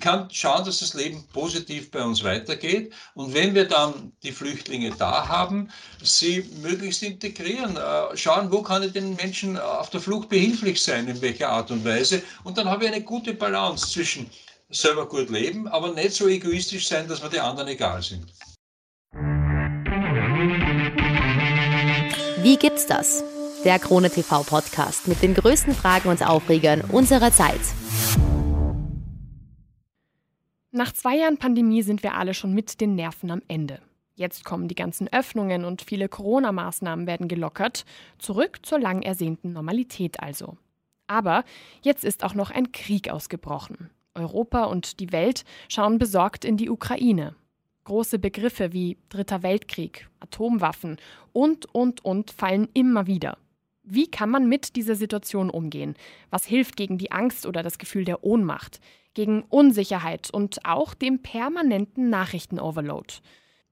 ich kann schauen, dass das Leben positiv bei uns weitergeht. Und wenn wir dann die Flüchtlinge da haben, sie möglichst integrieren, äh, schauen, wo kann ich den Menschen auf der Flucht behilflich sein, in welcher Art und Weise. Und dann habe ich eine gute Balance zwischen selber gut leben, aber nicht so egoistisch sein, dass wir die anderen egal sind. Wie gibt's das? Der Krone TV Podcast mit den größten Fragen und Aufregern unserer Zeit. Nach zwei Jahren Pandemie sind wir alle schon mit den Nerven am Ende. Jetzt kommen die ganzen Öffnungen und viele Corona-Maßnahmen werden gelockert. Zurück zur lang ersehnten Normalität also. Aber jetzt ist auch noch ein Krieg ausgebrochen. Europa und die Welt schauen besorgt in die Ukraine. Große Begriffe wie Dritter Weltkrieg, Atomwaffen und, und, und fallen immer wieder. Wie kann man mit dieser Situation umgehen? Was hilft gegen die Angst oder das Gefühl der Ohnmacht? gegen Unsicherheit und auch dem permanenten Nachrichtenoverload.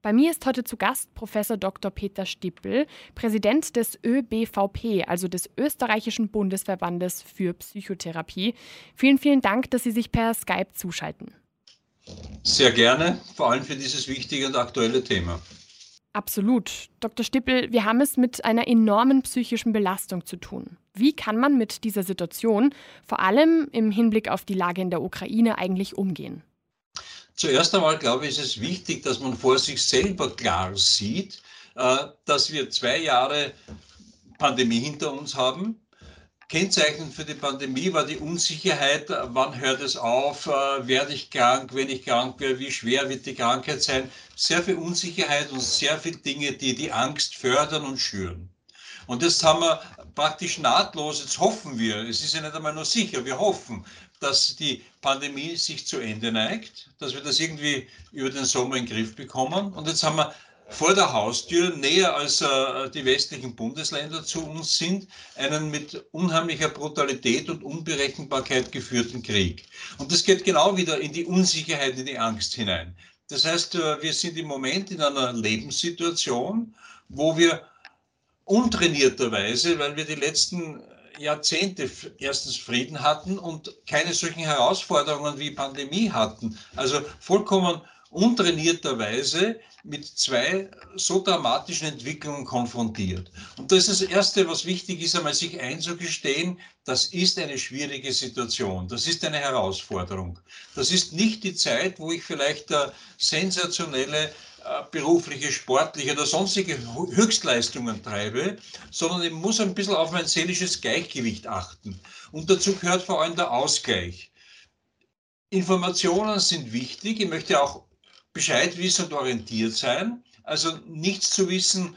Bei mir ist heute zu Gast Professor Dr. Peter Stippel, Präsident des ÖBVP, also des Österreichischen Bundesverbandes für Psychotherapie. Vielen, vielen Dank, dass Sie sich per Skype zuschalten. Sehr gerne, vor allem für dieses wichtige und aktuelle Thema. Absolut. Dr. Stippel, wir haben es mit einer enormen psychischen Belastung zu tun. Wie kann man mit dieser Situation, vor allem im Hinblick auf die Lage in der Ukraine, eigentlich umgehen? Zuerst einmal glaube ich, ist es wichtig, dass man vor sich selber klar sieht, äh, dass wir zwei Jahre Pandemie hinter uns haben, Kennzeichnend für die Pandemie war die Unsicherheit, wann hört es auf, äh, werde ich krank, wenn ich krank werde, wie schwer wird die Krankheit sein. Sehr viel Unsicherheit und sehr viele Dinge, die die Angst fördern und schüren. Und das haben wir praktisch nahtlos, jetzt hoffen wir, es ist ja nicht einmal nur sicher, wir hoffen, dass die Pandemie sich zu Ende neigt, dass wir das irgendwie über den Sommer in den Griff bekommen. Und jetzt haben wir vor der Haustür, näher als äh, die westlichen Bundesländer zu uns sind, einen mit unheimlicher Brutalität und Unberechenbarkeit geführten Krieg. Und das geht genau wieder in die Unsicherheit, in die Angst hinein. Das heißt, äh, wir sind im Moment in einer Lebenssituation, wo wir untrainierterweise, weil wir die letzten Jahrzehnte erstens Frieden hatten und keine solchen Herausforderungen wie Pandemie hatten. Also vollkommen untrainierterweise mit zwei so dramatischen Entwicklungen konfrontiert. Und das ist das Erste, was wichtig ist, einmal sich einzugestehen, das ist eine schwierige Situation, das ist eine Herausforderung. Das ist nicht die Zeit, wo ich vielleicht äh, sensationelle berufliche, sportliche oder sonstige Höchstleistungen treibe, sondern ich muss ein bisschen auf mein seelisches Gleichgewicht achten. Und dazu gehört vor allem der Ausgleich. Informationen sind wichtig. Ich möchte auch Bescheid wissen und orientiert sein. Also nichts zu wissen,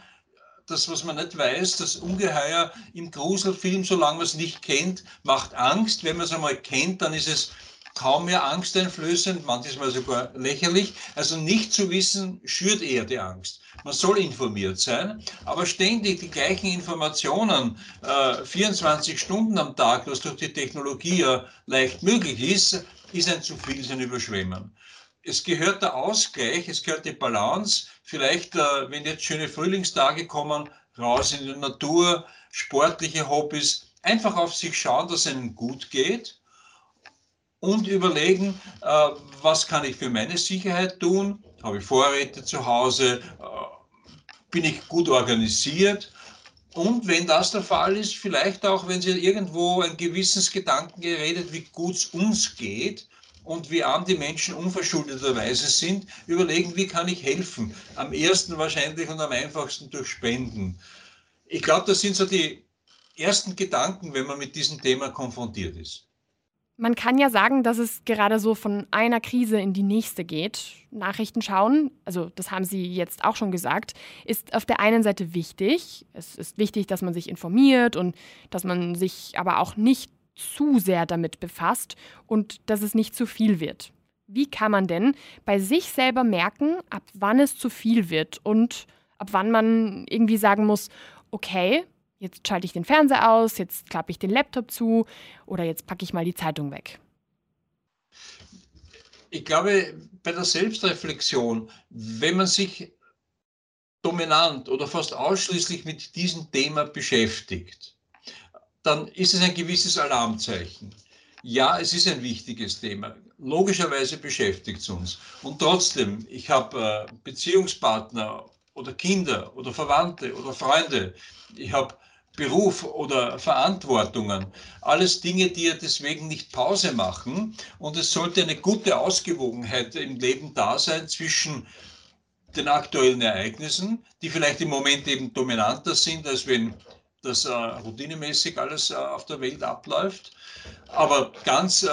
das, was man nicht weiß, das Ungeheuer im Gruselfilm, solange man es nicht kennt, macht Angst. Wenn man es einmal kennt, dann ist es kaum mehr angsteinflößend, manchmal sogar lächerlich. Also nicht zu wissen, schürt eher die Angst. Man soll informiert sein, aber ständig die gleichen Informationen, äh, 24 Stunden am Tag, was durch die Technologie ja leicht möglich ist, ist ein zu viel, ist ein Überschwemmen es gehört der Ausgleich, es gehört die Balance. Vielleicht, äh, wenn jetzt schöne Frühlingstage kommen, raus in die Natur, sportliche Hobbys, einfach auf sich schauen, dass es einem gut geht und überlegen, äh, was kann ich für meine Sicherheit tun? Habe ich Vorräte zu Hause? Äh, bin ich gut organisiert? Und wenn das der Fall ist, vielleicht auch, wenn Sie irgendwo ein gewisses Gedanken geredet, wie gut es uns geht, und wie arm die Menschen unverschuldeterweise sind, überlegen, wie kann ich helfen. Am ersten wahrscheinlich und am einfachsten durch Spenden. Ich glaube, das sind so die ersten Gedanken, wenn man mit diesem Thema konfrontiert ist. Man kann ja sagen, dass es gerade so von einer Krise in die nächste geht. Nachrichten schauen, also das haben Sie jetzt auch schon gesagt, ist auf der einen Seite wichtig. Es ist wichtig, dass man sich informiert und dass man sich aber auch nicht zu sehr damit befasst und dass es nicht zu viel wird. Wie kann man denn bei sich selber merken, ab wann es zu viel wird und ab wann man irgendwie sagen muss, okay, jetzt schalte ich den Fernseher aus, jetzt klappe ich den Laptop zu oder jetzt packe ich mal die Zeitung weg? Ich glaube, bei der Selbstreflexion, wenn man sich dominant oder fast ausschließlich mit diesem Thema beschäftigt, dann ist es ein gewisses Alarmzeichen. Ja, es ist ein wichtiges Thema. logischerweise beschäftigt es uns. Und trotzdem, ich habe äh, Beziehungspartner oder Kinder oder Verwandte oder Freunde. Ich habe Beruf oder Verantwortungen. Alles Dinge, die ja deswegen nicht Pause machen. Und es sollte eine gute Ausgewogenheit im Leben da sein zwischen den aktuellen Ereignissen, die vielleicht im Moment eben dominanter sind, als wenn das äh, routinemäßig alles äh, auf der Welt abläuft. Aber ganz äh,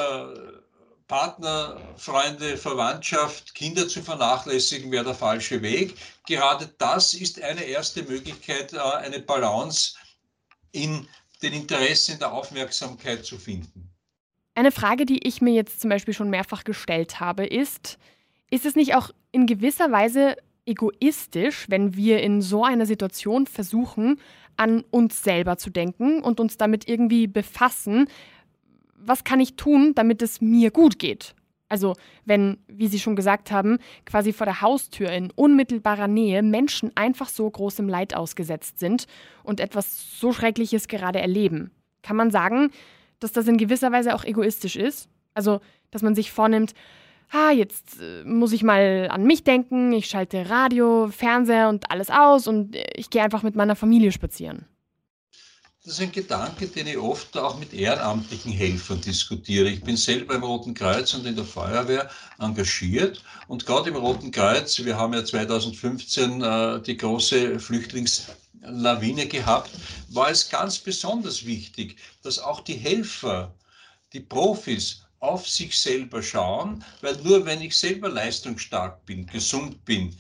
Partner, Freunde, Verwandtschaft, Kinder zu vernachlässigen, wäre der falsche Weg. Gerade das ist eine erste Möglichkeit, äh, eine Balance in den Interessen der Aufmerksamkeit zu finden. Eine Frage, die ich mir jetzt zum Beispiel schon mehrfach gestellt habe, ist, ist es nicht auch in gewisser Weise egoistisch, wenn wir in so einer Situation versuchen, an uns selber zu denken und uns damit irgendwie befassen, was kann ich tun, damit es mir gut geht? Also wenn, wie Sie schon gesagt haben, quasi vor der Haustür in unmittelbarer Nähe Menschen einfach so großem Leid ausgesetzt sind und etwas so Schreckliches gerade erleben, kann man sagen, dass das in gewisser Weise auch egoistisch ist? Also, dass man sich vornimmt, ah, jetzt äh, muss ich mal an mich denken, ich schalte Radio, Fernseher und alles aus und ich gehe einfach mit meiner Familie spazieren. Das ist ein Gedanke, den ich oft auch mit ehrenamtlichen Helfern diskutiere. Ich bin selber im Roten Kreuz und in der Feuerwehr engagiert. Und gerade im Roten Kreuz, wir haben ja 2015 äh, die große Flüchtlingslawine gehabt, war es ganz besonders wichtig, dass auch die Helfer, die Profis auf sich selber schauen, weil nur wenn ich selber leistungsstark bin, gesund bin,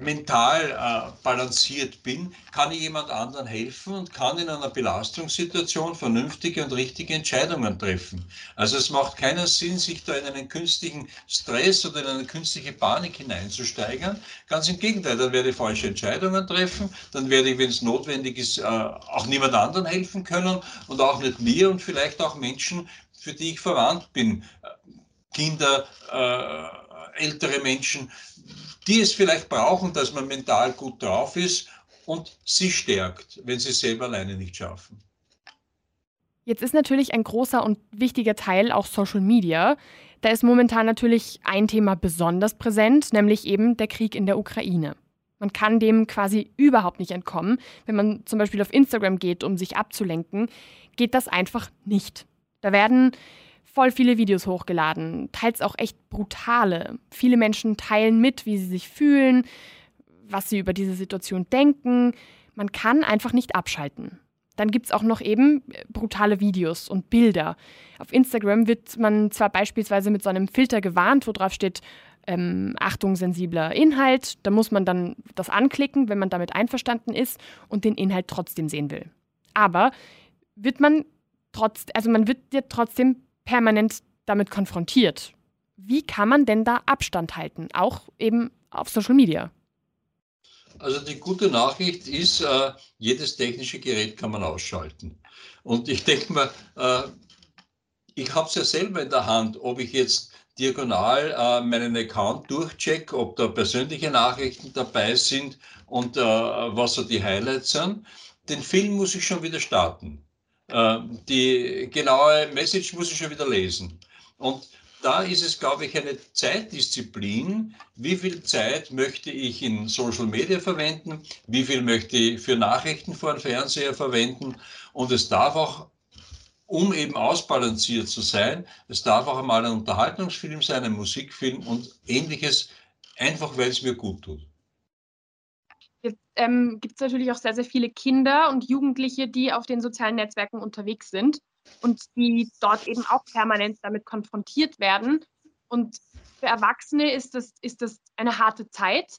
mental äh, balanciert bin, kann ich jemand anderen helfen und kann in einer Belastungssituation vernünftige und richtige Entscheidungen treffen. Also es macht keinen Sinn, sich da in einen künstlichen Stress oder in eine künstliche Panik hineinzusteigern. Ganz im Gegenteil, dann werde ich falsche Entscheidungen treffen, dann werde ich, wenn es notwendig ist, äh, auch niemand anderen helfen können und auch nicht mir und vielleicht auch Menschen, für die ich verwandt bin. Kinder, äh, ältere Menschen, die es vielleicht brauchen, dass man mental gut drauf ist und sie stärkt, wenn sie es selber alleine nicht schaffen. Jetzt ist natürlich ein großer und wichtiger Teil auch Social Media. Da ist momentan natürlich ein Thema besonders präsent, nämlich eben der Krieg in der Ukraine. Man kann dem quasi überhaupt nicht entkommen. Wenn man zum Beispiel auf Instagram geht, um sich abzulenken, geht das einfach nicht. Da werden voll viele Videos hochgeladen, teils auch echt brutale. Viele Menschen teilen mit, wie sie sich fühlen, was sie über diese Situation denken. Man kann einfach nicht abschalten. Dann gibt es auch noch eben brutale Videos und Bilder. Auf Instagram wird man zwar beispielsweise mit so einem Filter gewarnt, wo drauf steht, ähm, Achtung, sensibler Inhalt. Da muss man dann das anklicken, wenn man damit einverstanden ist und den Inhalt trotzdem sehen will. Aber wird man trotz, also man wird ja trotzdem permanent damit konfrontiert. Wie kann man denn da Abstand halten, auch eben auf Social Media? Also die gute Nachricht ist, äh, jedes technische Gerät kann man ausschalten. Und ich denke mal, äh, ich habe es ja selber in der Hand, ob ich jetzt diagonal äh, meinen Account durchcheck, ob da persönliche Nachrichten dabei sind und äh, was so die Highlights sind. Den Film muss ich schon wieder starten. Äh, die genaue Message muss ich schon wieder lesen. Und da ist es, glaube ich, eine Zeitdisziplin. Wie viel Zeit möchte ich in Social Media verwenden? Wie viel möchte ich für Nachrichten vor dem Fernseher verwenden? Und es darf auch, um eben ausbalanciert zu sein, es darf auch einmal ein Unterhaltungsfilm sein, ein Musikfilm und ähnliches, einfach weil es mir gut tut. Jetzt ähm, gibt es natürlich auch sehr, sehr viele Kinder und Jugendliche, die auf den sozialen Netzwerken unterwegs sind und die dort eben auch permanent damit konfrontiert werden. Und für Erwachsene ist das, ist das eine harte Zeit,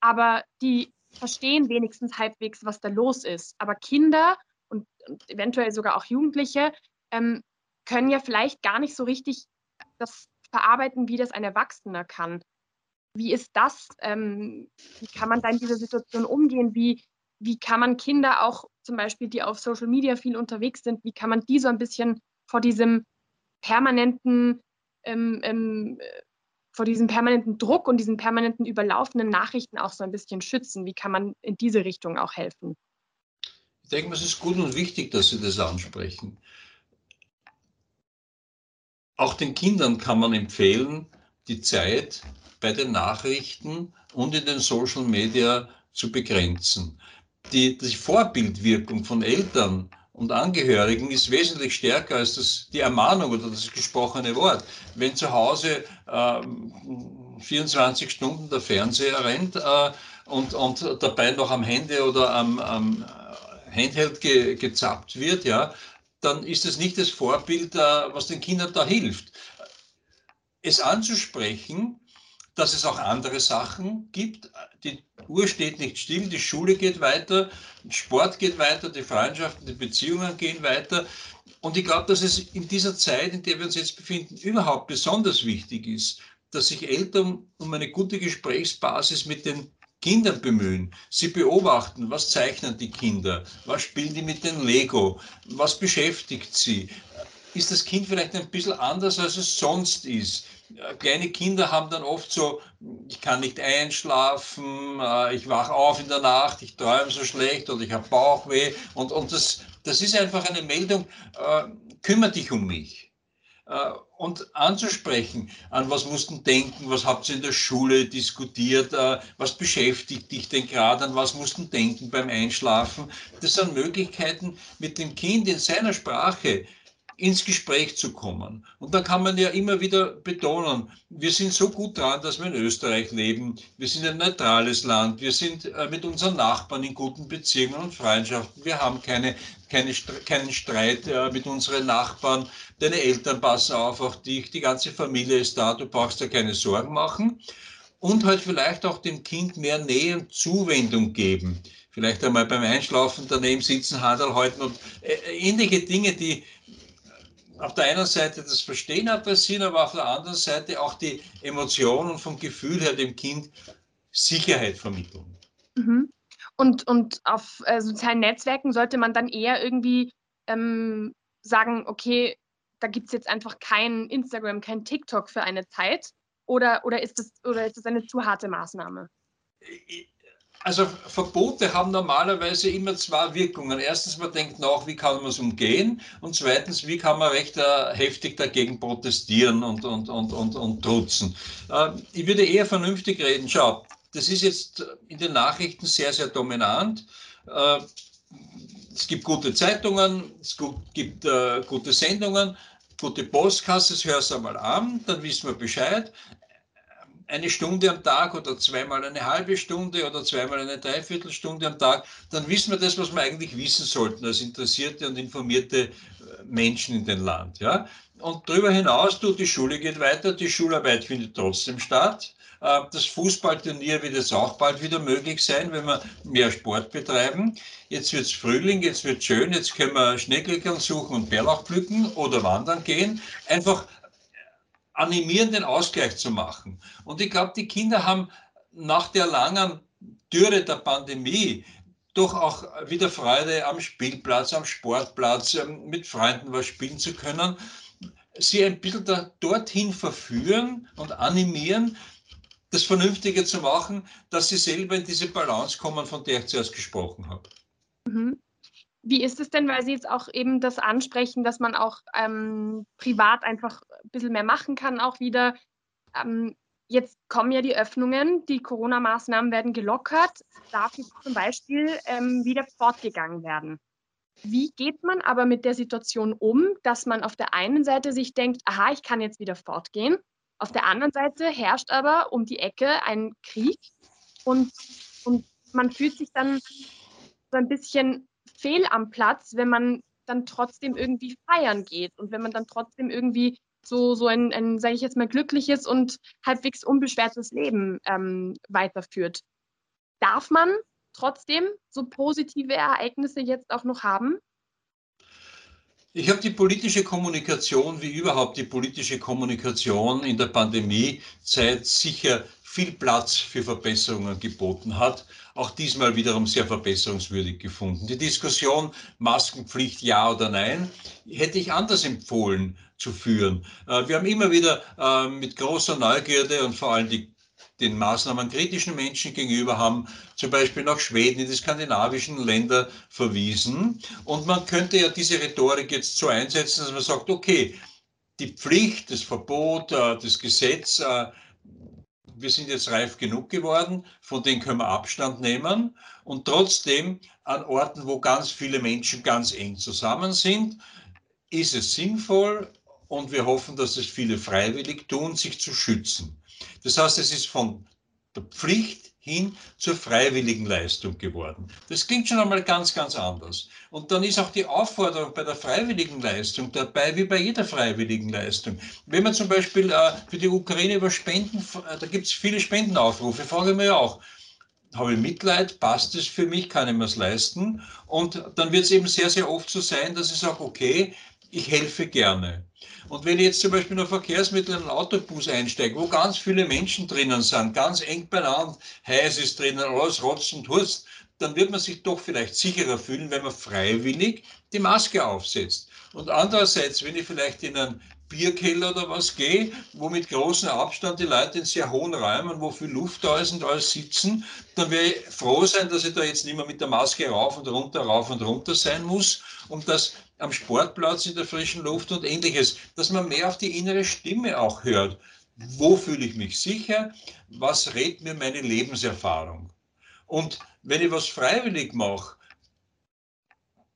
aber die verstehen wenigstens halbwegs, was da los ist. Aber Kinder und, und eventuell sogar auch Jugendliche ähm, können ja vielleicht gar nicht so richtig das verarbeiten, wie das ein Erwachsener kann. Wie ist das? Ähm, wie kann man da in dieser Situation umgehen? Wie, wie kann man Kinder auch zum Beispiel, die auf Social Media viel unterwegs sind, wie kann man die so ein bisschen vor diesem permanenten, ähm, ähm, vor diesem permanenten Druck und diesen permanenten überlaufenden Nachrichten auch so ein bisschen schützen? Wie kann man in diese Richtung auch helfen? Ich denke, es ist gut und wichtig, dass Sie das ansprechen. auch den Kindern kann man empfehlen, die Zeit bei den Nachrichten und in den Social Media zu begrenzen. Die, die Vorbildwirkung von Eltern und Angehörigen ist wesentlich stärker als das, die Ermahnung oder das gesprochene Wort. Wenn zu Hause äh, 24 Stunden der Fernseher rennt äh, und, und dabei noch am Handy oder am, am Handheld ge, gezappt wird, ja, dann ist es nicht das Vorbild, äh, was den Kindern da hilft. Es anzusprechen, dass es auch andere Sachen gibt. Die Uhr steht nicht still, die Schule geht weiter, Sport geht weiter, die Freundschaften, die Beziehungen gehen weiter. Und ich glaube, dass es in dieser Zeit, in der wir uns jetzt befinden, überhaupt besonders wichtig ist, dass sich Eltern um eine gute Gesprächsbasis mit den Kindern bemühen. Sie beobachten, was zeichnen die Kinder, was spielen die mit den Lego, was beschäftigt sie. Ist das Kind vielleicht ein bisschen anders, als es sonst ist? Kleine Kinder haben dann oft so, ich kann nicht einschlafen, äh, ich wache auf in der Nacht, ich träume so schlecht oder ich habe Bauchweh. Und, und das, das ist einfach eine Meldung, äh, kümmere dich um mich. Äh, und anzusprechen, an was musst du denken, was habt ihr in der Schule diskutiert, äh, was beschäftigt dich denn gerade, an was musst du denken beim Einschlafen. Das sind Möglichkeiten, mit dem Kind in seiner Sprache ins Gespräch zu kommen. Und da kann man ja immer wieder betonen, wir sind so gut dran, dass wir in Österreich leben. Wir sind ein neutrales Land. Wir sind äh, mit unseren Nachbarn in guten Beziehungen und Freundschaften. Wir haben keine, keine, keinen Streit äh, mit unseren Nachbarn. Deine Eltern passen auf, auch dich. Die ganze Familie ist da. Du brauchst dir keine Sorgen machen. Und halt vielleicht auch dem Kind mehr Nähe und Zuwendung geben vielleicht einmal beim Einschlafen daneben sitzen, Handel halten und äh, ähnliche Dinge, die, auf der einen Seite das Verstehen adressieren, aber auf der anderen Seite auch die Emotionen vom Gefühl her dem Kind Sicherheit vermitteln. Mhm. Und, und auf äh, sozialen Netzwerken sollte man dann eher irgendwie ähm, sagen, okay, da gibt es jetzt einfach kein Instagram, kein TikTok für eine Zeit? Oder, oder, ist das, oder ist das eine zu harte Maßnahme? Also Verbote haben normalerweise immer zwei Wirkungen. Erstens, man denkt nach, wie kann man es umgehen? Und zweitens, wie kann man recht äh, heftig dagegen protestieren und, und, und, und, und trutzen? Äh, ich würde eher vernünftig reden. Schau, das ist jetzt in den Nachrichten sehr, sehr dominant. Äh, es gibt gute Zeitungen, es gibt äh, gute Sendungen, gute Postkasse, hörst du einmal an, dann wissen wir Bescheid eine Stunde am Tag oder zweimal eine halbe Stunde oder zweimal eine Dreiviertelstunde am Tag, dann wissen wir das, was wir eigentlich wissen sollten als interessierte und informierte äh, Menschen in dem Land. Ja? Und darüber hinaus, du, die Schule geht weiter, die Schularbeit findet trotzdem statt. Äh, das Fußballturnier wird jetzt auch bald wieder möglich sein, wenn wir mehr Sport betreiben. Jetzt wird es Frühling, jetzt wird es schön, jetzt können wir Schneeklickern suchen und Bärlauch pflücken oder wandern gehen. Einfach animieren, den Ausgleich zu machen. Und ich glaube, die Kinder haben nach der langen Dürre der Pandemie doch auch wieder Freude am Spielplatz, am Sportplatz, ähm, mit Freunden was spielen zu können. Sie ein bisschen da, dorthin verführen und animieren, das Vernünftige zu machen, dass sie selber in diese Balance kommen, von der ich zuerst gesprochen habe. Mhm. Wie ist es denn, weil Sie jetzt auch eben das ansprechen, dass man auch ähm, privat einfach ein bisschen mehr machen kann, auch wieder? Ähm, jetzt kommen ja die Öffnungen, die Corona-Maßnahmen werden gelockert, darf jetzt zum Beispiel ähm, wieder fortgegangen werden. Wie geht man aber mit der Situation um, dass man auf der einen Seite sich denkt, aha, ich kann jetzt wieder fortgehen, auf der anderen Seite herrscht aber um die Ecke ein Krieg und, und man fühlt sich dann so ein bisschen fehl am Platz, wenn man dann trotzdem irgendwie feiern geht und wenn man dann trotzdem irgendwie so, so ein, ein sage ich jetzt mal, glückliches und halbwegs unbeschwertes Leben ähm, weiterführt. Darf man trotzdem so positive Ereignisse jetzt auch noch haben? Ich habe die politische Kommunikation, wie überhaupt die politische Kommunikation in der Pandemiezeit sicher viel Platz für Verbesserungen geboten hat, auch diesmal wiederum sehr verbesserungswürdig gefunden. Die Diskussion Maskenpflicht ja oder nein hätte ich anders empfohlen zu führen. Äh, wir haben immer wieder äh, mit großer Neugierde und vor allem die den Maßnahmen kritischen Menschen gegenüber haben zum Beispiel nach Schweden, in die skandinavischen Länder verwiesen. Und man könnte ja diese Rhetorik jetzt so einsetzen, dass man sagt, okay, die Pflicht, das Verbot, äh, das Gesetz, wir sind jetzt reif genug geworden, von denen können wir Abstand nehmen und trotzdem an Orten, wo ganz viele Menschen ganz eng zusammen sind, ist es sinnvoll und wir hoffen, dass es viele freiwillig tun, sich zu schützen. Das heißt, es ist von der Pflicht hin zur freiwilligen Leistung geworden. Das klingt schon einmal ganz, ganz anders. Und dann ist auch die Aufforderung bei der freiwilligen Leistung dabei, wie bei jeder freiwilligen Leistung. Wenn man zum Beispiel äh, für die Ukraine über Spenden, äh, da gibt es viele Spendenaufrufe, frage ich mich auch, habe ich Mitleid, passt es für mich, kann ich mir es leisten? Und dann wird es eben sehr, sehr oft so sein, dass ich sage, okay, ich helfe gerne. Und wenn ich jetzt zum Beispiel in ein Verkehrsmittel, in einen Autobus einsteige, wo ganz viele Menschen drinnen sind, ganz eng beieinander, heiß ist drinnen, alles rotzt und hurst, dann wird man sich doch vielleicht sicherer fühlen, wenn man freiwillig die Maske aufsetzt. Und andererseits, wenn ich vielleicht in einen Bierkeller oder was gehe, wo mit großem Abstand die Leute in sehr hohen Räumen, wo viel Luft da ist und alles sitzen, dann werde ich froh sein, dass ich da jetzt nicht mehr mit der Maske rauf und runter, rauf und runter sein muss und dass am Sportplatz in der frischen Luft und ähnliches, dass man mehr auf die innere Stimme auch hört. Wo fühle ich mich sicher? Was rät mir meine Lebenserfahrung? Und wenn ich was freiwillig mache,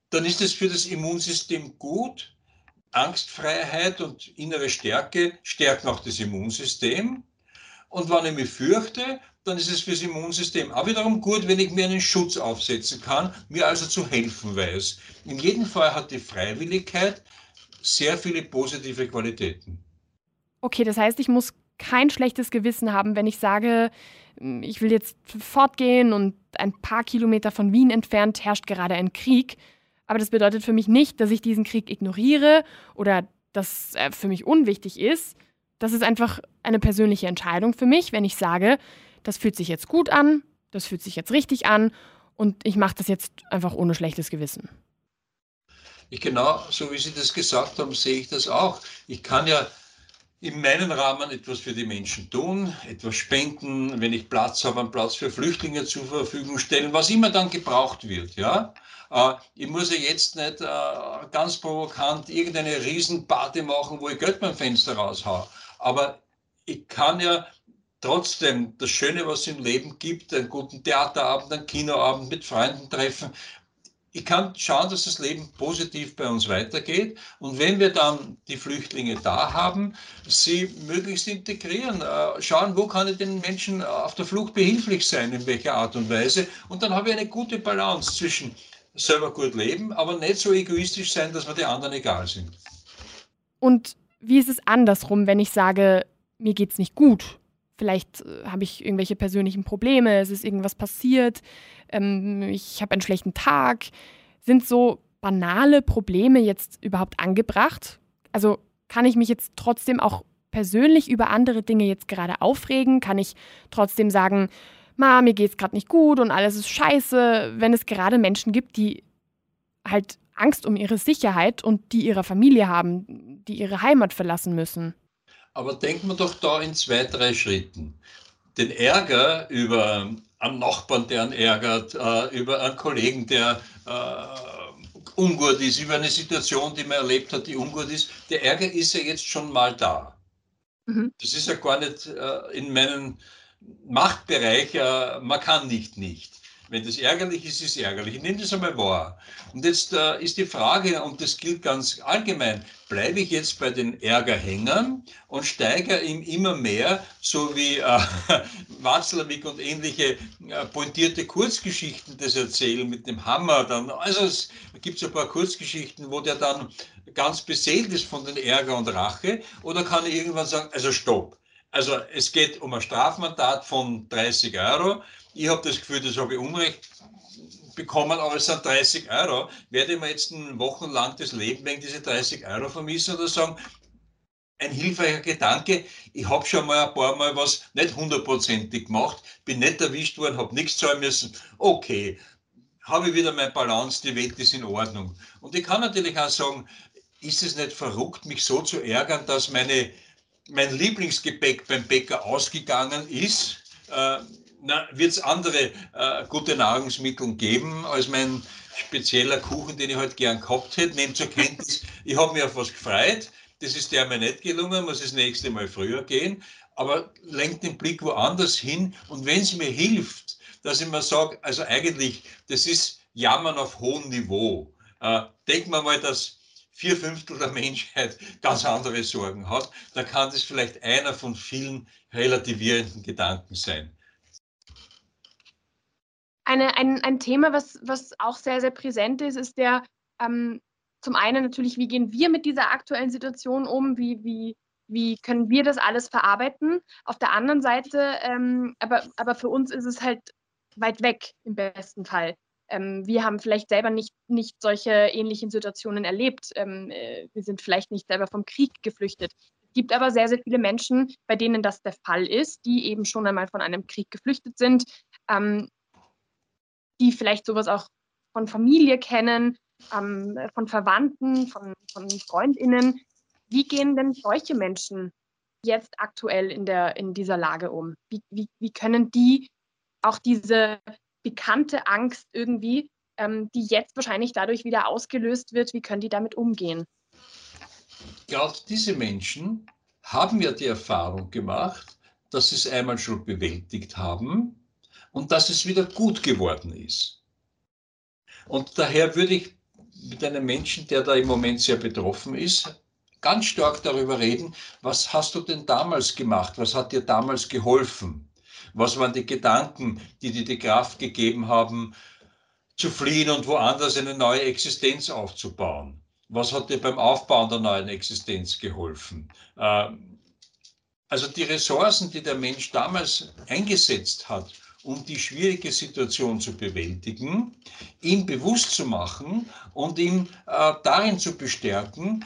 dann ist es für das Immunsystem gut, Angstfreiheit und innere Stärke stärken auch das Immunsystem. Und wenn ich mich fürchte, dann ist es fürs Immunsystem auch wiederum gut, wenn ich mir einen Schutz aufsetzen kann, mir also zu helfen weiß. In jedem Fall hat die Freiwilligkeit sehr viele positive Qualitäten. Okay, das heißt, ich muss kein schlechtes Gewissen haben, wenn ich sage, ich will jetzt fortgehen und ein paar Kilometer von Wien entfernt herrscht gerade ein Krieg. Aber das bedeutet für mich nicht, dass ich diesen Krieg ignoriere oder dass er für mich unwichtig ist. Das ist einfach eine persönliche Entscheidung für mich, wenn ich sage, das fühlt sich jetzt gut an, das fühlt sich jetzt richtig an und ich mache das jetzt einfach ohne schlechtes Gewissen. Ich genau, so wie Sie das gesagt haben, sehe ich das auch. Ich kann ja in meinem Rahmen etwas für die Menschen tun, etwas spenden, wenn ich Platz habe, einen Platz für Flüchtlinge zur Verfügung stellen, was immer dann gebraucht wird. Ja? Äh, ich muss ja jetzt nicht äh, ganz provokant irgendeine Riesenparty machen, wo ich Geld beim Fenster raushaue. Aber ich kann ja trotzdem das Schöne, was es im Leben gibt, einen guten Theaterabend, einen Kinoabend mit Freunden treffen, ich kann schauen, dass das Leben positiv bei uns weitergeht. Und wenn wir dann die Flüchtlinge da haben, sie möglichst integrieren, äh, schauen, wo kann ich den Menschen auf der Flucht behilflich sein, in welcher Art und Weise. Und dann habe ich eine gute Balance zwischen selber gut leben, aber nicht so egoistisch sein, dass mir die anderen egal sind. Und wie ist es andersrum, wenn ich sage, mir geht es nicht gut? Vielleicht äh, habe ich irgendwelche persönlichen Probleme, es ist irgendwas passiert, ähm, ich habe einen schlechten Tag. Sind so banale Probleme jetzt überhaupt angebracht? Also kann ich mich jetzt trotzdem auch persönlich über andere Dinge jetzt gerade aufregen? Kann ich trotzdem sagen, Ma, mir geht's gerade nicht gut und alles ist scheiße, wenn es gerade Menschen gibt, die halt Angst um ihre Sicherheit und die ihre Familie haben, die ihre Heimat verlassen müssen? Aber denken wir doch da in zwei, drei Schritten. Den Ärger über einen Nachbarn, der einen ärgert, äh, über einen Kollegen, der äh, ungut ist, über eine Situation, die man erlebt hat, die ungut ist. Der Ärger ist ja jetzt schon mal da. Mhm. Das ist ja gar nicht äh, in meinem Machtbereich, äh, man kann nicht nicht. Wenn das ärgerlich ist, ist es ärgerlich. Ich nehme das einmal wahr. Und jetzt äh, ist die Frage, und das gilt ganz allgemein, bleibe ich jetzt bei den Ärgerhängern und steigere ihm immer mehr, so wie äh, Watzlawick und ähnliche äh, pointierte Kurzgeschichten das erzählen mit dem Hammer. Dann, also es gibt ein paar Kurzgeschichten, wo der dann ganz beseelt ist von den Ärger und Rache. Oder kann er irgendwann sagen, also stopp. Also es geht um ein Strafmandat von 30 Euro ich habe das Gefühl, das habe ich Unrecht bekommen, aber es sind 30 Euro. Werde ich mir jetzt wochenlang das Leben wegen diese 30 Euro vermissen oder sagen, ein hilfreicher Gedanke, ich habe schon mal ein paar Mal was nicht hundertprozentig gemacht, bin nicht erwischt worden, habe nichts zahlen müssen. Okay, habe ich wieder meine Balance, die Welt ist in Ordnung. Und ich kann natürlich auch sagen, ist es nicht verrückt, mich so zu ärgern, dass meine, mein Lieblingsgepäck beim Bäcker ausgegangen ist? Äh, wird es andere äh, gute Nahrungsmittel geben als mein spezieller Kuchen, den ich heute halt gern gehabt hätte. Nehmt zur Kenntnis, ich habe mich auf was gefreut. das ist der mir nicht gelungen, muss das nächste Mal früher gehen, aber lenkt den Blick woanders hin. Und wenn es mir hilft, dass ich mir sage, also eigentlich, das ist Jammern auf hohem Niveau. Äh, denken wir mal, dass vier Fünftel der Menschheit ganz andere Sorgen hat, da kann das vielleicht einer von vielen relativierenden Gedanken sein. Eine, ein, ein Thema, was, was auch sehr, sehr präsent ist, ist der ähm, zum einen natürlich, wie gehen wir mit dieser aktuellen Situation um? Wie, wie, wie können wir das alles verarbeiten? Auf der anderen Seite, ähm, aber, aber für uns ist es halt weit weg im besten Fall. Ähm, wir haben vielleicht selber nicht, nicht solche ähnlichen Situationen erlebt. Ähm, äh, wir sind vielleicht nicht selber vom Krieg geflüchtet. Es gibt aber sehr, sehr viele Menschen, bei denen das der Fall ist, die eben schon einmal von einem Krieg geflüchtet sind, ähm, die vielleicht sowas auch von Familie kennen, ähm, von Verwandten, von, von Freundinnen. Wie gehen denn solche Menschen jetzt aktuell in, der, in dieser Lage um? Wie, wie, wie können die auch diese bekannte Angst irgendwie, ähm, die jetzt wahrscheinlich dadurch wieder ausgelöst wird, wie können die damit umgehen? Gerade diese Menschen haben ja die Erfahrung gemacht, dass sie es einmal schon bewältigt haben und dass es wieder gut geworden ist. Und daher würde ich mit einem Menschen, der da im Moment sehr betroffen ist, ganz stark darüber reden, was hast du denn damals gemacht? Was hat dir damals geholfen? Was waren die Gedanken, die dir die Kraft gegeben haben, zu fliehen und woanders eine neue Existenz aufzubauen? Was hat dir beim Aufbauen der neuen Existenz geholfen? Ähm, also die Ressourcen, die der Mensch damals eingesetzt hat, um die schwierige Situation zu bewältigen, ihm bewusst zu machen und ihn äh, darin zu bestärken,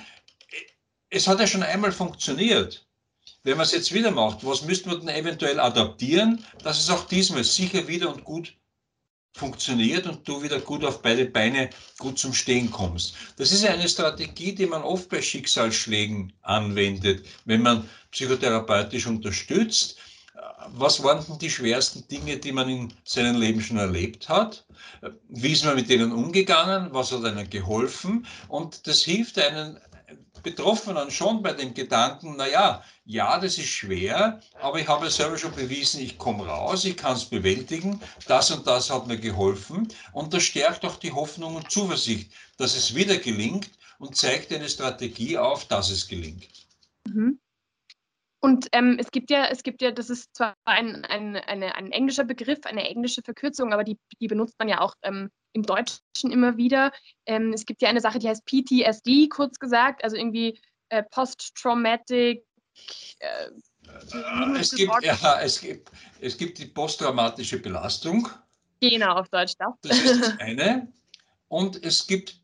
es hat ja schon einmal funktioniert. Wenn man es jetzt wieder macht, was müsste man denn eventuell adaptieren, dass es auch diesmal sicher wieder und gut funktioniert und du wieder gut auf beide Beine gut zum Stehen kommst. Das ist eine Strategie, die man oft bei Schicksalsschlägen anwendet, wenn man psychotherapeutisch unterstützt was waren denn die schwersten Dinge, die man in seinem Leben schon erlebt hat? Wie ist man mit denen umgegangen? Was hat einem geholfen? Und das hilft einen Betroffenen schon bei dem Gedanken, naja, ja, das ist schwer, aber ich habe selber schon bewiesen, ich komme raus, ich kann es bewältigen, das und das hat mir geholfen und das stärkt auch die Hoffnung und Zuversicht, dass es wieder gelingt und zeigt eine Strategie auf, dass es gelingt. Mhm. Und ähm, es gibt ja, es gibt ja, das ist zwar ein, ein, eine, ein englischer Begriff, eine englische Verkürzung, aber die, die benutzt man ja auch ähm, im Deutschen immer wieder. Ähm, es gibt ja eine Sache, die heißt PTSD, kurz gesagt, also irgendwie äh, Post-Traumatic. Äh, es, gibt, ja, es, gibt, es gibt die posttraumatische Belastung. Genau, auf Deutsch das. Das ist das eine. Und es gibt,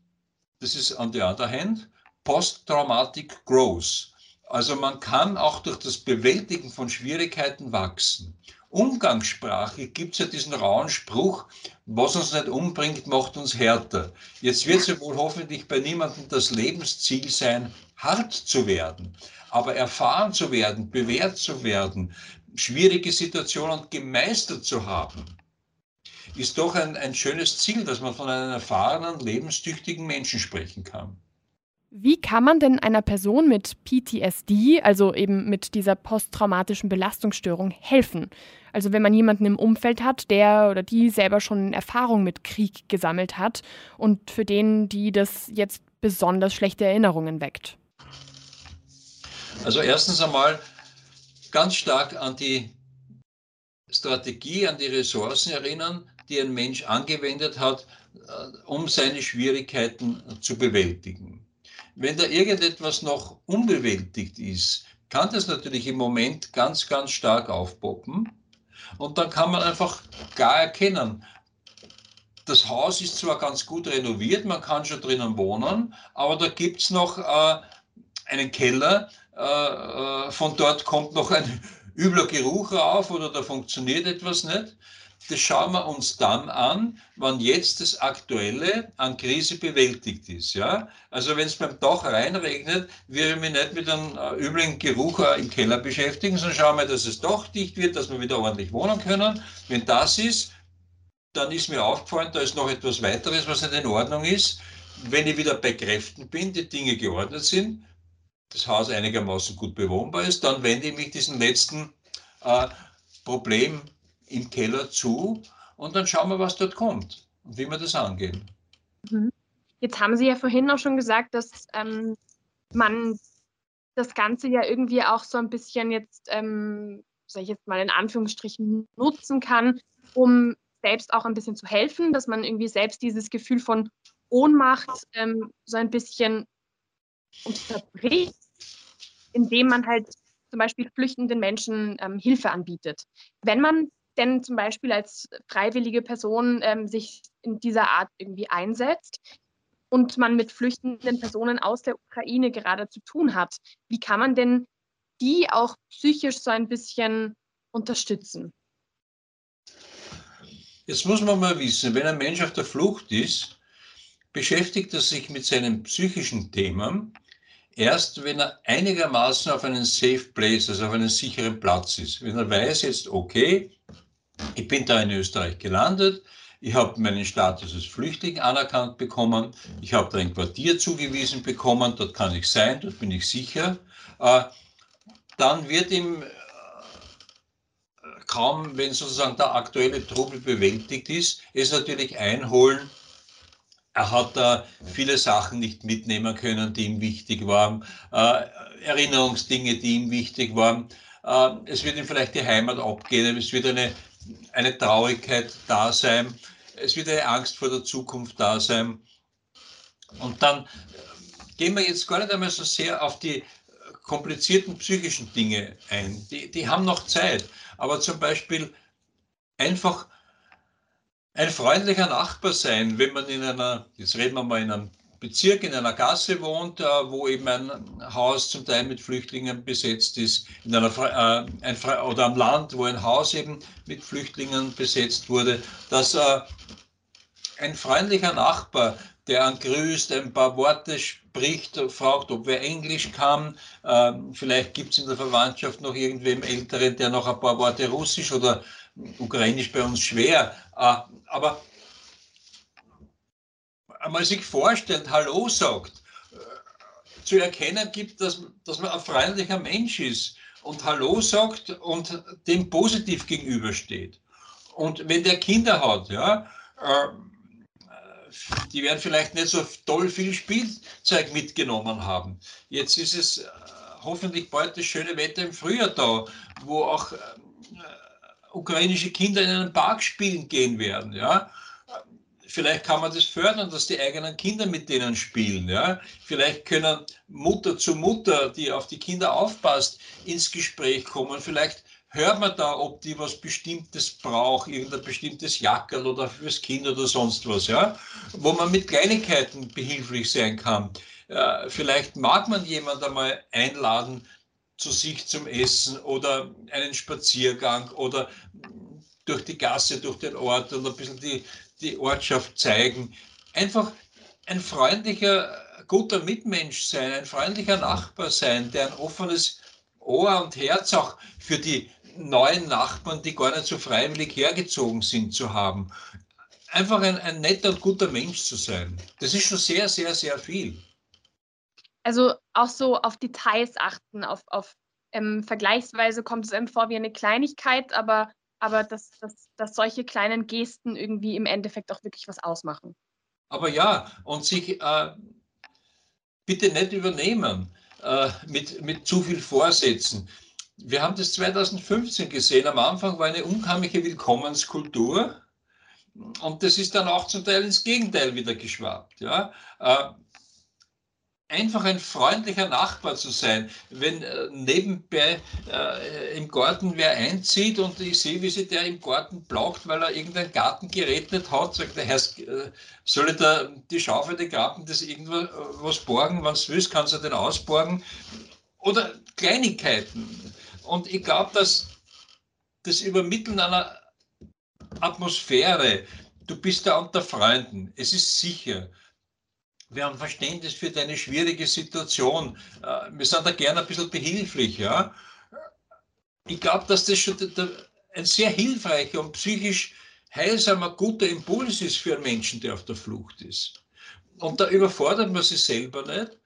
das ist on the other hand, Post-Traumatic Growth. Also man kann auch durch das Bewältigen von Schwierigkeiten wachsen. Umgangssprache gibt es ja diesen rauen Spruch, was uns nicht umbringt, macht uns härter. Jetzt wird es ja wohl hoffentlich bei niemandem das Lebensziel sein, hart zu werden, aber erfahren zu werden, bewährt zu werden, schwierige Situationen gemeistert zu haben, ist doch ein, ein schönes Ziel, dass man von einem erfahrenen, lebenstüchtigen Menschen sprechen kann. Wie kann man denn einer Person mit PTSD, also eben mit dieser posttraumatischen Belastungsstörung, helfen? Also wenn man jemanden im Umfeld hat, der oder die selber schon Erfahrung mit Krieg gesammelt hat und für den, die das jetzt besonders schlechte Erinnerungen weckt. Also erstens einmal ganz stark an die Strategie, an die Ressourcen erinnern, die ein Mensch angewendet hat, äh, um seine Schwierigkeiten zu bewältigen. Wenn da irgendetwas noch unbewältigt ist, kann das natürlich im Moment ganz, ganz stark aufpoppen. Und dann kann man einfach gar erkennen, das Haus ist zwar ganz gut renoviert, man kann schon drinnen wohnen, aber da gibt es noch äh, einen Keller, äh, äh, von dort kommt noch ein übler Geruch rauf oder da funktioniert etwas nicht das schauen wir uns dann an, wann jetzt das Aktuelle an Krise bewältigt ist. Ja? Also wenn es beim Dach reinregnet, würde ich mich nicht mit einem äh, üblen Geruch im Keller beschäftigen, sondern schauen wir, dass es doch dicht wird, dass wir wieder ordentlich wohnen können. Wenn das ist, dann ist mir aufgefallen, da ist noch etwas weiteres, was nicht in Ordnung ist. Wenn ich wieder bei Kräften bin, die Dinge geordnet sind, das Haus einigermaßen gut bewohnbar ist, dann wende ich mich diesem letzten äh, Problem im Keller zu und dann schauen wir, was dort kommt und wie wir das angehen. Mhm. Jetzt haben Sie ja vorhin auch schon gesagt, dass ähm, man das Ganze ja irgendwie auch so ein bisschen jetzt, ähm, sag ich jetzt mal in Anführungsstrichen, nutzen kann, um selbst auch ein bisschen zu helfen, dass man irgendwie selbst dieses Gefühl von Ohnmacht ähm, so ein bisschen unterbricht, indem man halt zum Beispiel flüchtenden Menschen ähm, Hilfe anbietet. Wenn man denn zum Beispiel als freiwillige Person ähm, sich in dieser Art irgendwie einsetzt und man mit flüchtenden Personen aus der Ukraine gerade zu tun hat, wie kann man denn die auch psychisch so ein bisschen unterstützen? Jetzt muss man mal wissen, wenn ein Mensch auf der Flucht ist, beschäftigt er sich mit seinen psychischen Themen erst, wenn er einigermaßen auf einen Safe Place, also auf einen sicheren Platz ist. Wenn er weiß jetzt, okay, ich bin da in Österreich gelandet, ich habe meinen Status als Flüchtling anerkannt bekommen, ich habe da ein Quartier zugewiesen bekommen, dort kann ich sein, dort bin ich sicher. Äh, dann wird ihm äh, kaum, wenn sozusagen der aktuelle Trubel bewältigt ist, es natürlich einholen, er hat da viele Sachen nicht mitnehmen können, die ihm wichtig waren, äh, Erinnerungsdinge, die ihm wichtig waren. Es wird ihm vielleicht die Heimat abgehen, es wird eine, eine Traurigkeit da sein, es wird eine Angst vor der Zukunft da sein. Und dann gehen wir jetzt gar nicht einmal so sehr auf die komplizierten psychischen Dinge ein. Die, die haben noch Zeit. Aber zum Beispiel einfach ein freundlicher Nachbar sein, wenn man in einer, jetzt reden wir mal in einem Bezirk, in einer Gasse wohnt, äh, wo eben ein Haus zum Teil mit Flüchtlingen besetzt ist, in einer, äh, ein, oder am Land, wo ein Haus eben mit Flüchtlingen besetzt wurde, dass äh, ein freundlicher Nachbar, der an grüßt, ein paar Worte spricht, fragt, ob wer Englisch kann, äh, vielleicht gibt es in der Verwandtschaft noch irgendwem Älteren, der noch ein paar Worte Russisch oder Ukrainisch bei uns schwer, äh, aber einmal sich vorstellt, Hallo sagt, äh, zu erkennen gibt, dass, dass man ein freundlicher Mensch ist und Hallo sagt und dem positiv gegenübersteht. Und wenn der Kinder hat, ja, äh, die werden vielleicht nicht so toll viel Spielzeug mitgenommen haben. Jetzt ist es hoffentlich bald das schöne Wetter im Frühjahr da, wo auch ukrainische Kinder in einen Park spielen gehen werden. Ja? Vielleicht kann man das fördern, dass die eigenen Kinder mit denen spielen. Ja? Vielleicht können Mutter zu Mutter, die auf die Kinder aufpasst, ins Gespräch kommen. Vielleicht hört man da, ob die was Bestimmtes braucht, irgendein bestimmtes Jackerl oder fürs Kind oder sonst was, ja, wo man mit Kleinigkeiten behilflich sein kann. Äh, vielleicht mag man jemand einmal einladen, zu sich zum Essen oder einen Spaziergang oder durch die Gasse, durch den Ort und ein bisschen die, die Ortschaft zeigen. Einfach ein freundlicher, guter Mitmensch sein, ein freundlicher Nachbar sein, der ein offenes Ohr und Herz auch für die neuen Nachbarn, die gar nicht so freiwillig hergezogen sind, zu haben. Einfach ein, ein netter und guter Mensch zu sein. Das ist schon sehr, sehr, sehr viel also auch so auf Details achten, auf, auf ähm, vergleichsweise kommt es einem vor wie eine Kleinigkeit, aber, aber dass, dass, dass solche kleinen Gesten irgendwie im Endeffekt auch wirklich was ausmachen. Aber ja, und sich äh, bitte nicht übernehmen äh, mit, mit zu viel Vorsätzen. Wir haben das 2015 gesehen. Am Anfang war eine unheimliche Willkommenskultur. Und das ist dann auch zum Teil ins Gegenteil wieder geschwappt. Ja? Äh, einfach ein freundlicher Nachbar zu sein. Wenn äh, nebenbei äh, im Garten wer einzieht und ich sehe, wie sich der im Garten blockt, weil er irgendein Gartengerät nicht hat, sagt der Herr, äh, soll ich da die Schaufel, die Graben, das irgendwo äh, was borgen, wenn du willst, kannst du den ausborgen. Oder Kleinigkeiten. Und ich glaube, dass das Übermitteln einer Atmosphäre, du bist da unter Freunden, es ist sicher wir haben Verständnis für deine schwierige Situation. Äh, wir sind da gerne ein bisschen behilflich. Ja? Ich glaube, dass das schon ein sehr hilfreicher und psychisch heilsamer, guter Impuls ist für einen Menschen, der auf der Flucht ist. Und da überfordert man sich selber nicht.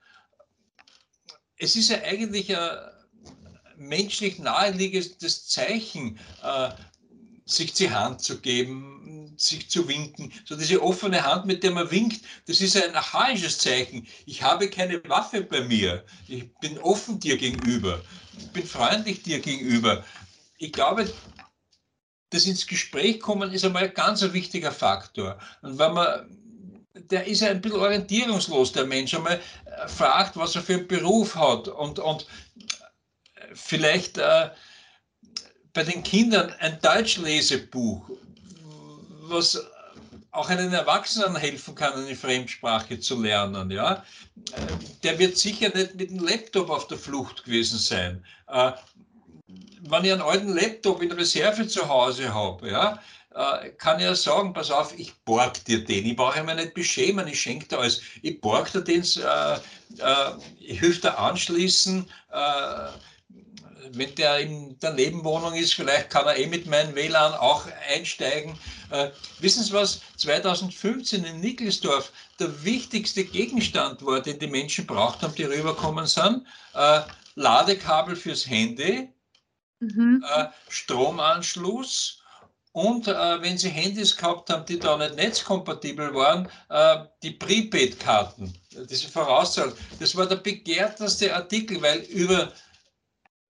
es ist ja eigentlich ein menschlich naheliegendes Zeichen, äh, sich die Hand zu geben, sich zu winken. So diese offene Hand, mit der man winkt, das ist ein archaisches Zeichen. Ich habe keine Waffe bei mir. Ich bin offen dir gegenüber. Ich bin freundlich dir gegenüber. Ich glaube, das ins Gespräch kommen ist einmal ein ganz wichtiger Faktor. Und wenn man der ist ein bisschen orientierungslos, der Mensch. Einmal äh, fragt, was er für einen Beruf hat und, und vielleicht äh, bei den Kindern ein Deutschlesebuch, was auch einen Erwachsenen helfen kann, eine Fremdsprache zu lernen. Ja? Der wird sicher nicht mit dem Laptop auf der Flucht gewesen sein. Äh, wenn ich einen alten Laptop in Reserve zu Hause habe, ja, äh, kann ich ja sagen, pass auf, ich borg dir den. Ich brauche mich nicht beschämen, ich schenke dir alles. Ich borg dir den, äh, äh, ich helfe dir anschließen, wenn der in der Nebenwohnung ist, vielleicht kann er eh mit meinem WLAN auch einsteigen. Äh, wissen Sie was? 2015 in Nickelsdorf der wichtigste Gegenstand war, den die Menschen braucht haben, die rüberkommen sind. Äh, Ladekabel fürs Handy, mhm. äh, Stromanschluss und äh, wenn Sie Handys gehabt haben, die da nicht netzkompatibel waren, äh, die Prepaid-Karten, diese Vorauszahlung. Das war der begehrteste Artikel, weil über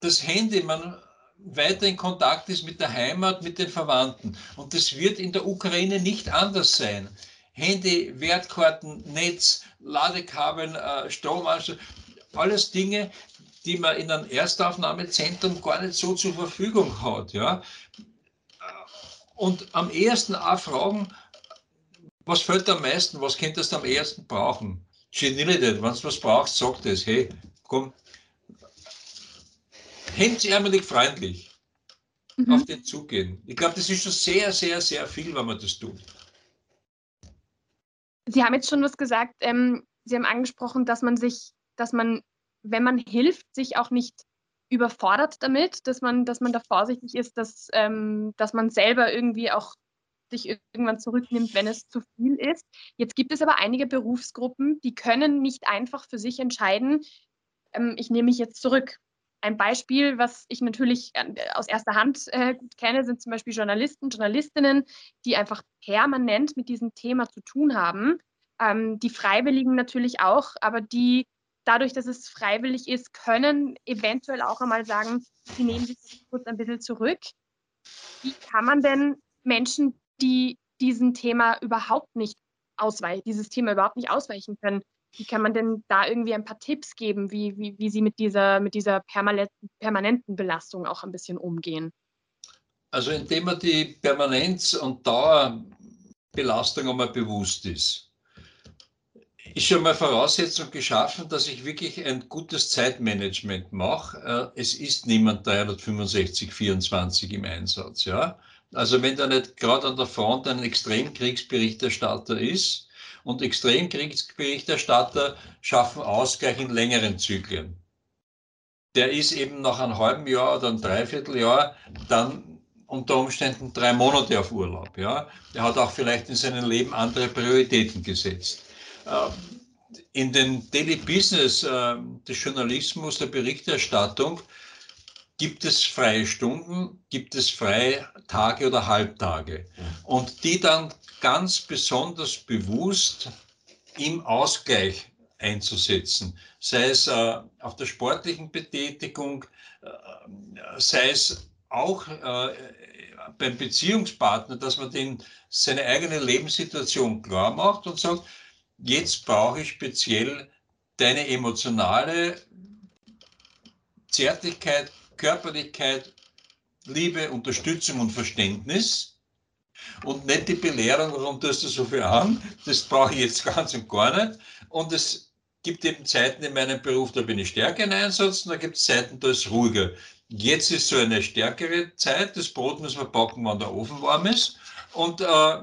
das Handy man weiter in Kontakt ist mit der Heimat, mit den Verwandten. Und das wird in der Ukraine nicht anders sein. Handy, Wertkarten, Netz, Ladekabel, äh, Stromanschluss, alles Dinge, die man in einem Erstaufnahmezentrum gar nicht so zur Verfügung hat. Ja? Und am ersten auch fragen, was fällt am meisten, was könntest du am ersten brauchen? Genier nicht, wenn du was brauchst, sag das, hey, komm, hemdsärmelig freundlich mhm. auf den Zug gehen. Ich glaube, das ist schon sehr, sehr, sehr viel, wenn man das tut. Sie haben jetzt schon was gesagt. Ähm, Sie haben angesprochen, dass man sich, dass man, wenn man hilft, sich auch nicht überfordert damit, dass man, dass man da vorsichtig ist, dass, ähm, dass man selber irgendwie auch sich irgendwann zurücknimmt, wenn es zu viel ist. Jetzt gibt es aber einige Berufsgruppen, die können nicht einfach für sich entscheiden, ähm, ich nehme mich jetzt zurück. Ein Beispiel, was ich natürlich äh, aus erster Hand äh, gut kenne, sind zum Beispiel Journalisten, Journalistinnen, die einfach permanent mit diesem Thema zu tun haben. Ähm, die Freiwilligen natürlich auch, aber die dadurch, dass es freiwillig ist, können eventuell auch einmal sagen, sie nehmen sich kurz ein bisschen zurück. Wie kann man denn Menschen, die diesem Thema überhaupt nicht ausweichen, dieses Thema überhaupt nicht ausweichen können, wie kann man denn da irgendwie ein paar Tipps geben, wie, wie, wie sie mit dieser, mit dieser permanenten Belastung auch ein bisschen umgehen? Also indem man die Permanenz und Dauerbelastung einmal bewusst ist. Ist schon mal Voraussetzung geschaffen, dass ich wirklich ein gutes Zeitmanagement mache. Äh, es ist niemand 365, 24 im Einsatz. Ja? Also wenn da nicht gerade an der Front ein Extremkriegsberichterstatter ist, und Extremkriegsberichterstatter schaffen Ausgleich in längeren Zyklen. Der ist eben nach einem halben Jahr oder einem Dreivierteljahr dann unter Umständen drei Monate auf Urlaub. Ja? Er hat auch vielleicht in seinem Leben andere Prioritäten gesetzt. Ähm, in den Daily Business äh, des Journalismus, der Berichterstattung, gibt es freie Stunden, gibt es freie Tage oder Halbtage. Und die dann ganz besonders bewusst im Ausgleich einzusetzen, sei es äh, auf der sportlichen Betätigung, äh, sei es auch äh, beim Beziehungspartner, dass man den seine eigene Lebenssituation klar macht und sagt, jetzt brauche ich speziell deine emotionale Zärtlichkeit, Körperlichkeit, Liebe, Unterstützung und Verständnis und nicht die Belehrung, warum tust du so viel an, das brauche ich jetzt ganz und gar nicht. Und es gibt eben Zeiten in meinem Beruf, da bin ich stärker in Einsatz und da gibt es Zeiten, da ist ruhiger. Jetzt ist so eine stärkere Zeit, das Brot muss man backen, wenn der Ofen warm ist. Und äh,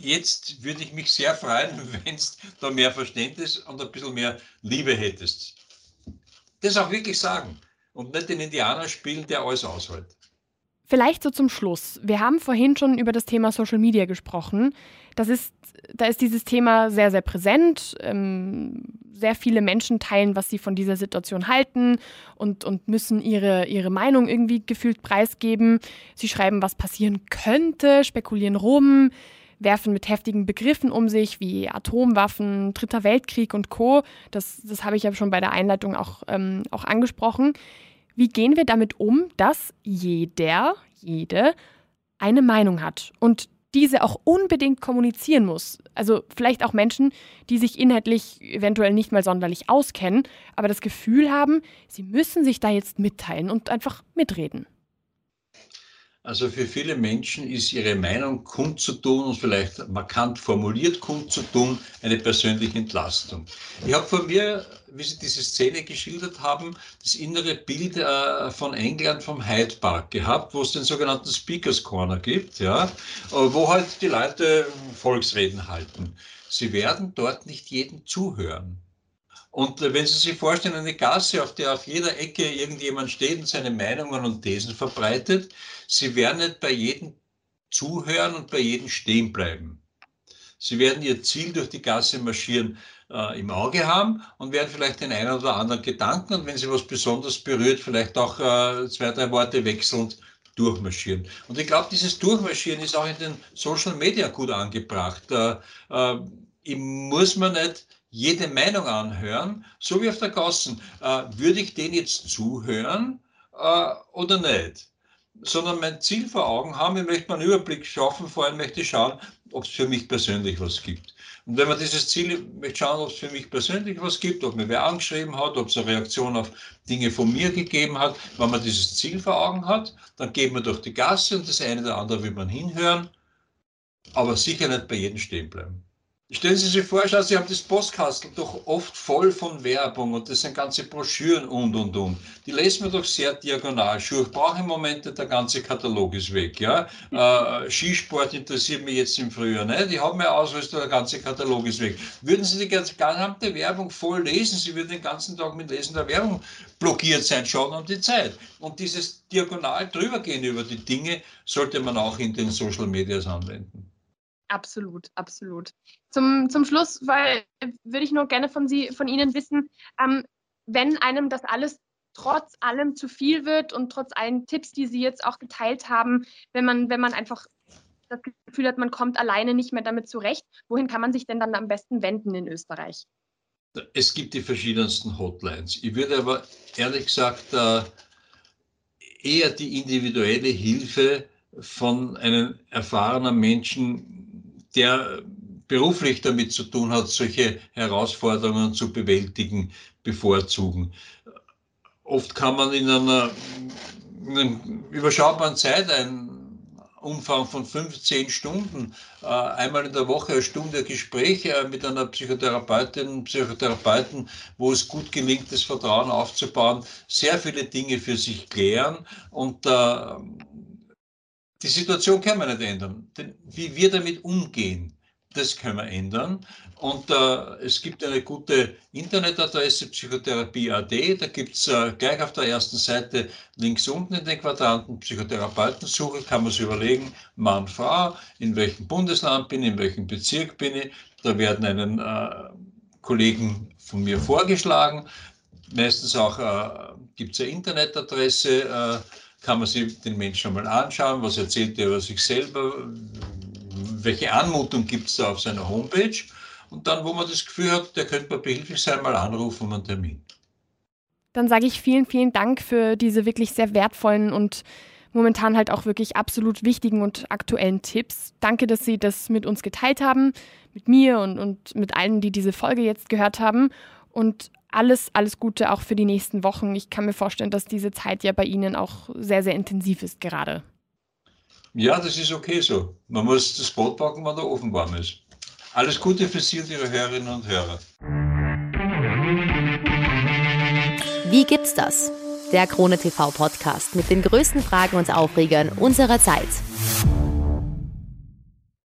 jetzt würde ich mich sehr freuen, wenn es da mehr Verständnis und ein bisschen mehr Liebe hättest. Das auch wirklich sagen und nicht den Indianer spielen, der alles aushält. Vielleicht so zum Schluss. Wir haben vorhin schon über das Thema Social Media gesprochen. Das ist, da ist dieses Thema sehr, sehr präsent. Ähm, sehr viele Menschen teilen, was sie von dieser Situation halten und, und müssen ihre, ihre Meinung irgendwie gefühlt preisgeben. Sie schreiben, was passieren könnte, spekulieren rum, werfen mit heftigen Begriffen um sich wie Atomwaffen, Dritter Weltkrieg und Co. Das, das habe ich ja schon bei der Einleitung auch, ähm, auch angesprochen. Wie gehen wir damit um, dass jeder, jede eine Meinung hat und diese auch unbedingt kommunizieren muss? Also vielleicht auch Menschen, die sich inhaltlich eventuell nicht mal sonderlich auskennen, aber das Gefühl haben, sie müssen sich da jetzt mitteilen und einfach mitreden. Also für viele Menschen ist ihre Meinung kundzutun und vielleicht markant formuliert kundzutun eine persönliche Entlastung. Ich habe von mir, wie Sie diese Szene geschildert haben, das innere Bild äh, von England vom Hyde Park gehabt, wo es den sogenannten Speakers Corner gibt, ja, wo halt die Leute Volksreden halten. Sie werden dort nicht jedem zuhören. Und wenn Sie sich vorstellen, eine Gasse, auf der auf jeder Ecke irgendjemand steht und seine Meinungen und Thesen verbreitet, Sie werden nicht bei jedem zuhören und bei jedem stehen bleiben. Sie werden Ihr Ziel durch die Gasse marschieren äh, im Auge haben und werden vielleicht den einen oder anderen Gedanken und wenn Sie was besonders berührt, vielleicht auch äh, zwei, drei Worte wechselnd durchmarschieren. Und ich glaube, dieses Durchmarschieren ist auch in den Social Media gut angebracht. Äh, äh, muss man nicht jede Meinung anhören, so wie auf der Gassen. Äh, würde ich den jetzt zuhören äh, oder nicht? Sondern mein Ziel vor Augen haben, ich möchte einen Überblick schaffen, vor allem möchte ich schauen, ob es für mich persönlich was gibt. Und wenn man dieses Ziel möchte schauen, ob es für mich persönlich was gibt, ob mir wer angeschrieben hat, ob es eine Reaktion auf Dinge von mir gegeben hat, wenn man dieses Ziel vor Augen hat, dann geht man durch die Gasse und das eine oder andere will man hinhören, aber sicher nicht bei jedem stehen bleiben. Stellen Sie sich vor, schauen, Sie haben das Postkastel doch oft voll von Werbung und das sind ganze Broschüren und und und. Die lesen wir doch sehr diagonal. Schuhe brauche im Moment der ganze Katalog ist weg. Ja? Äh, Skisport interessiert mich jetzt im Frühjahr nicht. Ich habe mir Ausrüstung, der ganze Katalog ist weg. Würden Sie die gesamte Werbung voll lesen, Sie würden den ganzen Tag mit Lesen der Werbung blockiert sein, schon um die Zeit. Und dieses diagonal drübergehen über die Dinge sollte man auch in den Social Medias anwenden. Absolut, absolut. Zum, zum Schluss weil, würde ich nur gerne von, Sie, von Ihnen wissen, ähm, wenn einem das alles trotz allem zu viel wird und trotz allen Tipps, die Sie jetzt auch geteilt haben, wenn man, wenn man einfach das Gefühl hat, man kommt alleine nicht mehr damit zurecht, wohin kann man sich denn dann am besten wenden in Österreich? Es gibt die verschiedensten Hotlines. Ich würde aber ehrlich gesagt äh, eher die individuelle Hilfe von einem erfahrenen Menschen der beruflich damit zu tun hat, solche Herausforderungen zu bewältigen, bevorzugen. Oft kann man in einer, in einer überschaubaren Zeit einen Umfang von 15 Stunden, äh, einmal in der Woche eine Stunde Gespräche mit einer Psychotherapeutin, Psychotherapeuten, wo es gut gelingt, das Vertrauen aufzubauen, sehr viele Dinge für sich klären und äh, die Situation können wir nicht ändern. Denn wie wir damit umgehen, das können wir ändern. Und äh, es gibt eine gute Internetadresse Psychotherapie.at. Da gibt es äh, gleich auf der ersten Seite links unten in den Quadranten Psychotherapeutensuche. Kann man sich überlegen, Mann, Frau, in welchem Bundesland bin ich, in welchem Bezirk bin ich. Da werden einen äh, Kollegen von mir vorgeschlagen. Meistens auch äh, gibt es eine Internetadresse äh, kann man sich den Menschen einmal anschauen, was erzählt er über sich selber, welche Anmutung gibt es da auf seiner Homepage und dann, wo man das Gefühl hat, der könnte mir behilflich sein, mal anrufen um einen Termin. Dann sage ich vielen, vielen Dank für diese wirklich sehr wertvollen und momentan halt auch wirklich absolut wichtigen und aktuellen Tipps. Danke, dass Sie das mit uns geteilt haben, mit mir und, und mit allen, die diese Folge jetzt gehört haben. Und alles, alles Gute auch für die nächsten Wochen. Ich kann mir vorstellen, dass diese Zeit ja bei Ihnen auch sehr, sehr intensiv ist gerade. Ja, das ist okay so. Man muss das Brot backen, wenn der Ofen warm ist. Alles Gute für Sie und Ihre Hörerinnen und Hörer. Wie gibt's das? Der Krone TV Podcast mit den größten Fragen und Aufregern unserer Zeit.